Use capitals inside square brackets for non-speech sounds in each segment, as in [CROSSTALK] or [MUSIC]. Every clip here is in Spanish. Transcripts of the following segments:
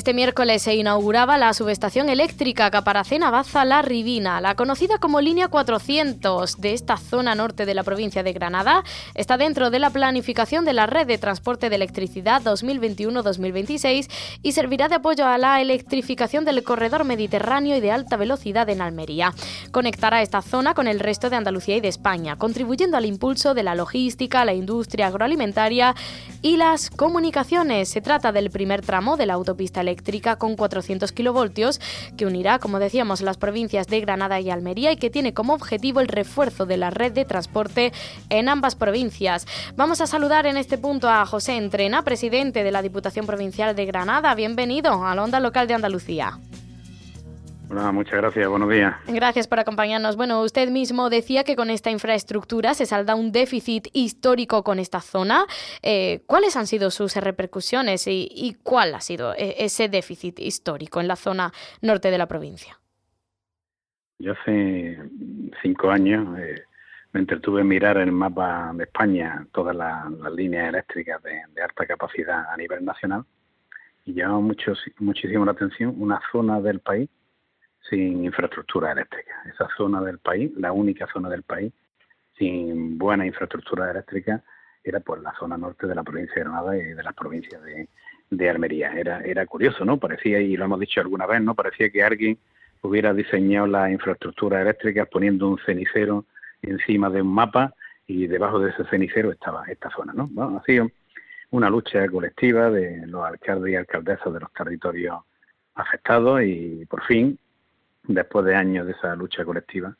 Este miércoles se inauguraba la subestación eléctrica Caparacena Baza La Ribina, la conocida como línea 400 de esta zona norte de la provincia de Granada. Está dentro de la planificación de la red de transporte de electricidad 2021-2026 y servirá de apoyo a la electrificación del corredor mediterráneo y de alta velocidad en Almería. Conectará esta zona con el resto de Andalucía y de España, contribuyendo al impulso de la logística, la industria agroalimentaria y las comunicaciones. Se trata del primer tramo de la autopista eléctrica eléctrica con 400 kilovoltios que unirá, como decíamos, las provincias de Granada y Almería y que tiene como objetivo el refuerzo de la red de transporte en ambas provincias. Vamos a saludar en este punto a José Entrena, presidente de la Diputación Provincial de Granada. Bienvenido a la Onda Local de Andalucía muchas gracias, buenos días. Gracias por acompañarnos. Bueno, usted mismo decía que con esta infraestructura se salda un déficit histórico con esta zona. Eh, ¿Cuáles han sido sus repercusiones y, cuál ha sido eh, ese déficit histórico en la zona norte de la provincia? Yo hace cinco años eh, me entretuve en mirar el mapa de España todas las, líneas eléctricas de, de, alta capacidad a nivel nacional y mucho, muchísimo la atención una zona del país sin infraestructura eléctrica. Esa zona del país, la única zona del país sin buena infraestructura eléctrica, era por la zona norte de la provincia de Granada y de las provincias de, de Almería. Era, era curioso, ¿no? Parecía, y lo hemos dicho alguna vez, ¿no? Parecía que alguien hubiera diseñado la infraestructura eléctrica poniendo un cenicero encima de un mapa y debajo de ese cenicero estaba esta zona, ¿no? Bueno, ha sido una lucha colectiva de los alcaldes y alcaldesas de los territorios afectados y por fin después de años de esa lucha colectiva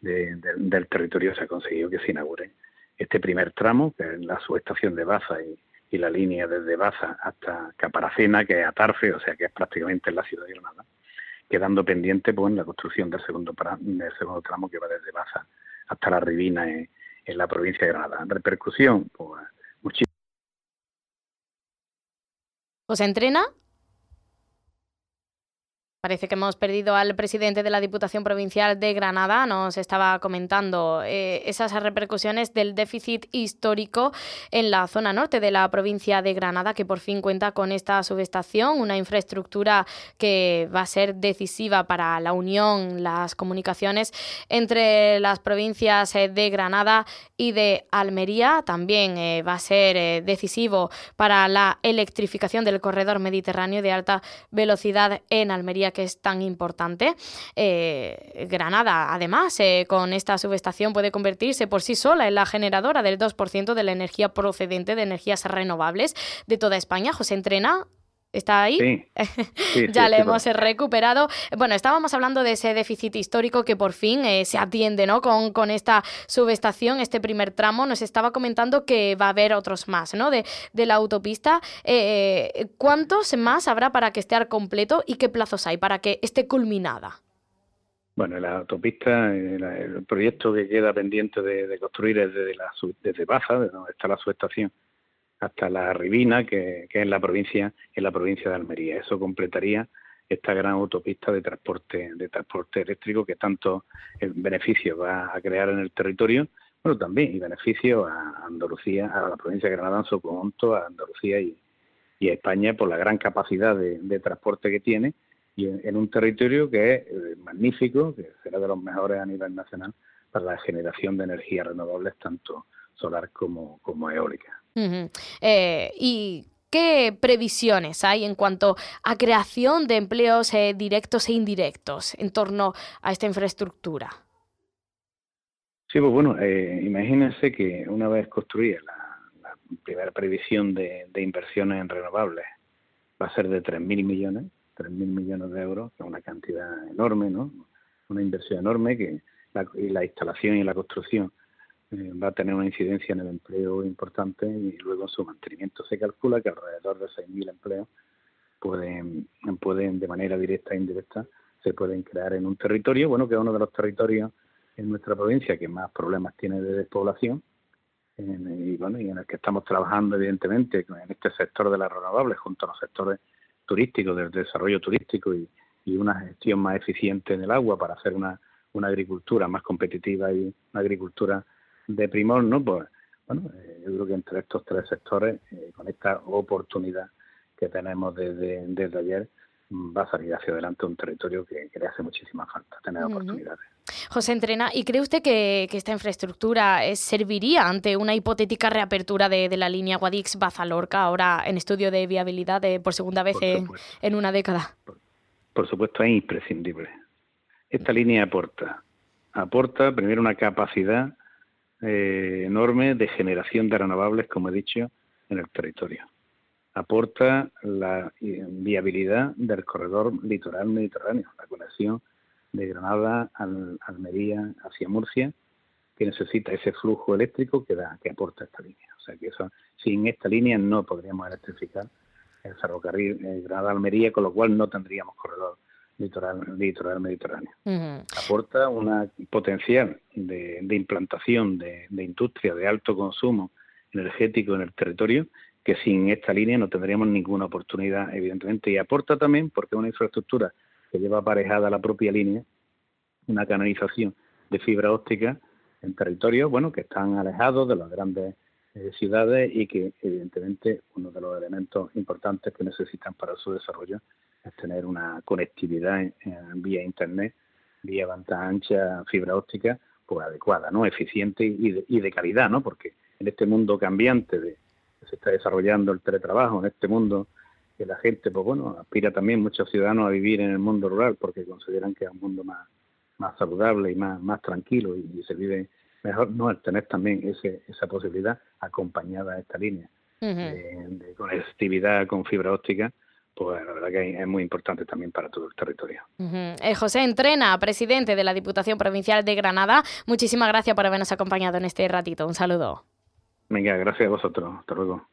del territorio, se ha conseguido que se inaugure este primer tramo, que es la subestación de Baza y, la línea desde Baza hasta Caparacena, que es Atarfe, o sea que es prácticamente en la ciudad de Granada, quedando pendiente pues, la construcción del segundo, tramo que va desde Baza hasta la Ribina en, la provincia de Granada. Repercusión, pues muchísimo. ¿Os entrena? Parece que hemos perdido al presidente de la Diputación Provincial de Granada. Nos estaba comentando eh, esas repercusiones del déficit histórico en la zona norte de la provincia de Granada, que por fin cuenta con esta subestación, una infraestructura que va a ser decisiva para la unión, las comunicaciones entre las provincias eh, de Granada y de Almería. También eh, va a ser decisivo para la electrificación del corredor mediterráneo de alta velocidad en Almería que es tan importante. Eh, Granada, además, eh, con esta subestación puede convertirse por sí sola en la generadora del 2% de la energía procedente de energías renovables de toda España. José Entrena, ¿Está ahí? [LAUGHS] ya le hemos recuperado. Bueno, estábamos hablando de ese déficit histórico que por fin eh, se atiende ¿no? Con, con, esta subestación, este primer tramo. Nos estaba comentando que va a haber otros más ¿no? de, de la autopista. Eh, ¿Cuántos más habrá para que esté al completo y qué plazos hay para que esté culminada? Bueno, la autopista, el, proyecto que queda pendiente de, construir es desde, la, desde Baza, donde está la subestación hasta la Ribina, que, es en la provincia, en la provincia de Almería. Eso completaría esta gran autopista de transporte, de transporte eléctrico que tanto beneficio va a crear en el territorio, bueno también y beneficio a Andalucía, a la provincia de Granada en su conjunto, a Andalucía y, a España por la gran capacidad de, transporte que tiene y en, un territorio que es eh, magnífico, que será de los mejores a nivel nacional para la generación de energías renovables tanto solar como, como eólica. Eh, ¿Y qué previsiones hay en cuanto a creación de empleos eh, directos e indirectos en torno a esta infraestructura? Sí, pues bueno, eh, imagínense que una vez construida la, primera previsión de, inversiones en renovables va a ser de 3.000 millones, 3.000 millones de euros, que es una cantidad enorme, ¿no? Una inversión enorme que la instalación y la construcción va a tener una incidencia en el empleo importante y luego en su mantenimiento. Se calcula que alrededor de 6.000 empleos pueden, pueden, de manera directa e indirecta, se pueden crear en un territorio, bueno, que es uno de los territorios en nuestra provincia que más problemas tiene de despoblación. y, bueno, y en el que estamos trabajando evidentemente en este sector de las renovables junto a los sectores turísticos, del desarrollo turístico y, una gestión más eficiente del agua para hacer una, una agricultura más competitiva y una agricultura de primor, ¿no? Pues bueno, eh, yo creo que entre estos tres sectores, eh, con esta oportunidad que tenemos desde, desde ayer, va a salir hacia adelante un territorio que, le hace muchísima falta tener oportunidades. José Entrena, ¿y cree usted que, esta infraestructura eh, serviría ante una hipotética reapertura de, la línea Guadix-Bazalorca, ahora en estudio de viabilidad por segunda vez en, una década? Por, supuesto, es imprescindible. Esta línea aporta, aporta primero una capacidad eh, enorme de generación de renovables, como he dicho, en el territorio. Aporta la viabilidad del corredor litoral mediterráneo, la conexión de Granada a Almería hacia Murcia, que necesita ese flujo eléctrico que da, que aporta esta línea. O sea que eso, sin esta línea no podríamos electrificar el ferrocarril eh, Granada-Almería, con lo cual no tendríamos corredor litoral, litoral mediterráneo. Aporta una potencial de, implantación de, de, industria de alto consumo energético en el territorio que sin esta línea no tendríamos ninguna oportunidad, evidentemente. Y aporta también, porque es una infraestructura que lleva aparejada la propia línea, una canalización de fibra óptica en territorios bueno, que están alejados de las grandes eh, ciudades y que evidentemente uno de los elementos importantes que necesitan para su desarrollo es tener una conectividad en, vía internet, vía banda ancha, fibra óptica, pues adecuada, ¿no? eficiente y de, y de calidad, ¿no? porque en este mundo cambiante de, que se está desarrollando el teletrabajo, en este mundo que la gente, pues bueno, aspira también muchos ciudadanos a vivir en el mundo rural porque consideran que es un mundo más, más saludable y más, más tranquilo y, se vive mejor, no, el tener también ese, esa posibilidad acompañada de esta línea de, conectividad con fibra óptica, pues la verdad que es muy importante también para todo el territorio. Eh, José Entrena, presidente de la Diputación Provincial de Granada, muchísimas gracias por habernos acompañado en este ratito. Un saludo. Venga, gracias a vosotros. Hasta luego.